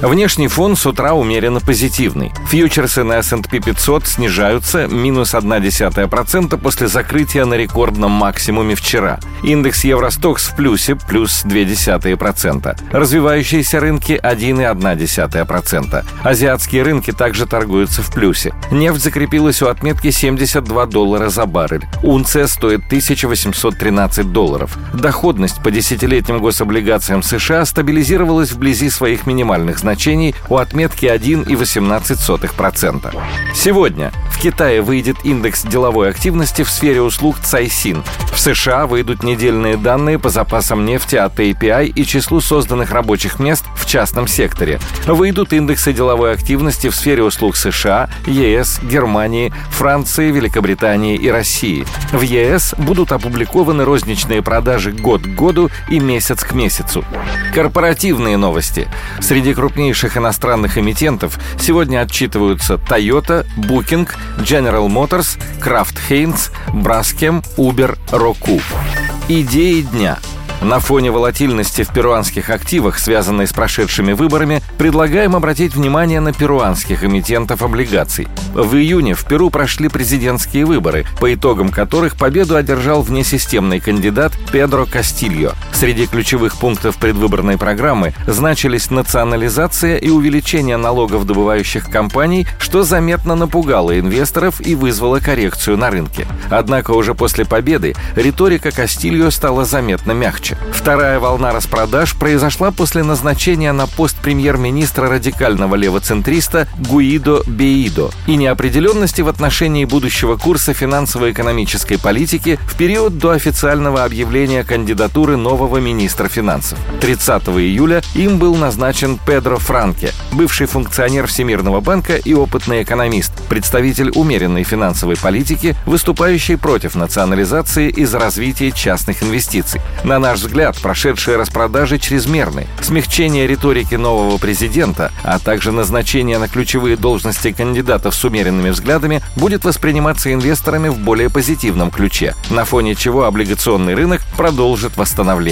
Внешний фон с утра умеренно позитивный. Фьючерсы на S&P 500 снижаются минус 0,1% после закрытия на рекордном максимуме вчера. Индекс Евростокс в плюсе плюс 0,2%. Развивающиеся рынки 1,1%. Азиатские рынки также торгуются в плюсе. Нефть закрепилась у отметки 72 доллара за баррель. Унция стоит 1813 долларов. Доходность по десятилетним гособлигациям США стабилизировалась вблизи своих минимальных значений у отметки 1,18%. Сегодня в Китае выйдет индекс деловой активности в сфере услуг Цайсин. В США выйдут недельные данные по запасам нефти от API и числу созданных рабочих мест в частном секторе. Выйдут индексы деловой активности в сфере услуг США, ЕС, Германии, Франции, Великобритании и России. В ЕС будут опубликованы розничные продажи год к году и месяц к месяцу. Корпоративные новости. Среди крупнейших иностранных эмитентов сегодня отчитываются Toyota, Booking, General Motors, Kraft Heinz, Braskem, Uber, Roku. Идеи дня – на фоне волатильности в перуанских активах, связанной с прошедшими выборами, предлагаем обратить внимание на перуанских эмитентов облигаций. В июне в Перу прошли президентские выборы, по итогам которых победу одержал внесистемный кандидат Педро Кастильо. Среди ключевых пунктов предвыборной программы значились национализация и увеличение налогов добывающих компаний, что заметно напугало инвесторов и вызвало коррекцию на рынке. Однако уже после победы риторика Кастильо стала заметно мягче. Вторая волна распродаж произошла после назначения на пост премьер-министра радикального левоцентриста Гуидо Беидо и неопределенности в отношении будущего курса финансово-экономической политики в период до официального объявления кандидатуры нового министра финансов. 30 июля им был назначен Педро Франке, бывший функционер Всемирного банка и опытный экономист, представитель умеренной финансовой политики, выступающий против национализации из-за развития частных инвестиций. На наш взгляд, прошедшие распродажи чрезмерны. Смягчение риторики нового президента, а также назначение на ключевые должности кандидатов с умеренными взглядами будет восприниматься инвесторами в более позитивном ключе, на фоне чего облигационный рынок продолжит восстановление.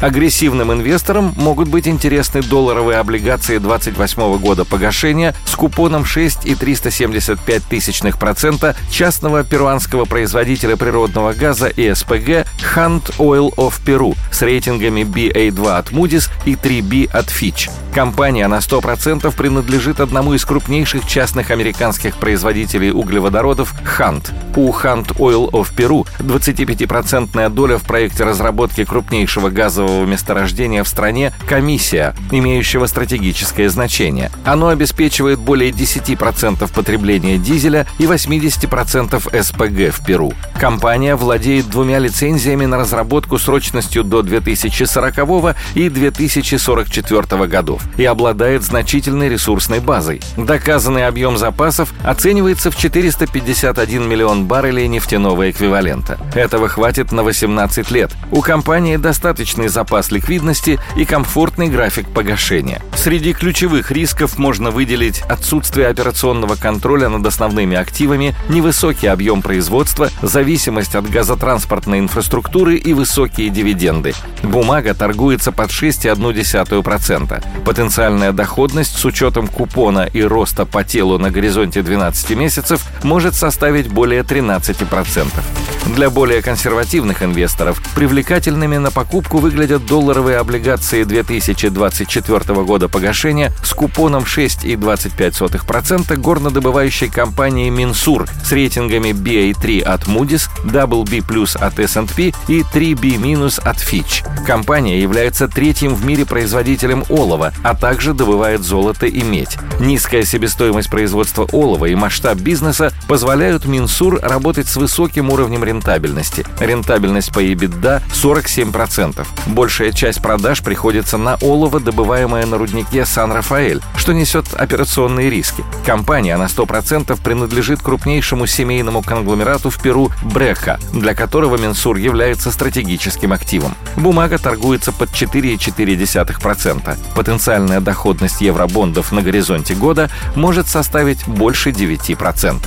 Агрессивным инвесторам могут быть интересны долларовые облигации 28 года погашения с купоном 6,375 процента частного перуанского производителя природного газа и СПГ Hunt Oil of Peru с рейтингами BA2 от Moody's и 3B от Fitch. Компания на 100% принадлежит одному из крупнейших частных американских производителей углеводородов Hunt. У Hunt Oil of Peru 25% доля в проекте разработки крупнейшего газового месторождения в стране «Комиссия», имеющего стратегическое значение. Оно обеспечивает более 10% потребления дизеля и 80% СПГ в Перу. Компания владеет двумя лицензиями на разработку срочностью до 2040 и 2044 годов и обладает значительной ресурсной базой. Доказанный объем запасов оценивается в 451 миллион баррелей нефтяного эквивалента. Этого хватит на 18 лет. У компании достаточный запас ликвидности и комфортный график погашения. Среди ключевых рисков можно выделить отсутствие операционного контроля над основными активами, невысокий объем производства, зависимость от газотранспортной инфраструктуры и высокие дивиденды. Бумага торгуется под 6,1%. Потенциальная доходность с учетом купона и роста по телу на горизонте 12 месяцев может составить более 13%. Для более консервативных инвесторов привлекательными на покупку выглядят долларовые облигации 2024 года погашения с купоном 6,25% горнодобывающей компании Минсур с рейтингами BA3 от Moody's, WB+, от S&P и 3B- от Fitch. Компания является третьим в мире производителем олова, а также добывает золото и медь. Низкая себестоимость производства олова и масштаб бизнеса позволяют Минсур работать с высоким уровнем рентабельности. Рентабельность по EBITDA 47%. Большая часть продаж приходится на олово, добываемое на руднике Сан-Рафаэль, что несет операционные риски. Компания на 100% принадлежит крупнейшему семейному конгломерату в Перу Бреха, для которого Минсур является стратегическим активом. Бумага торгуется под 4,4%. Потенциальная доходность евробондов на горизонте года может составить больше 9%.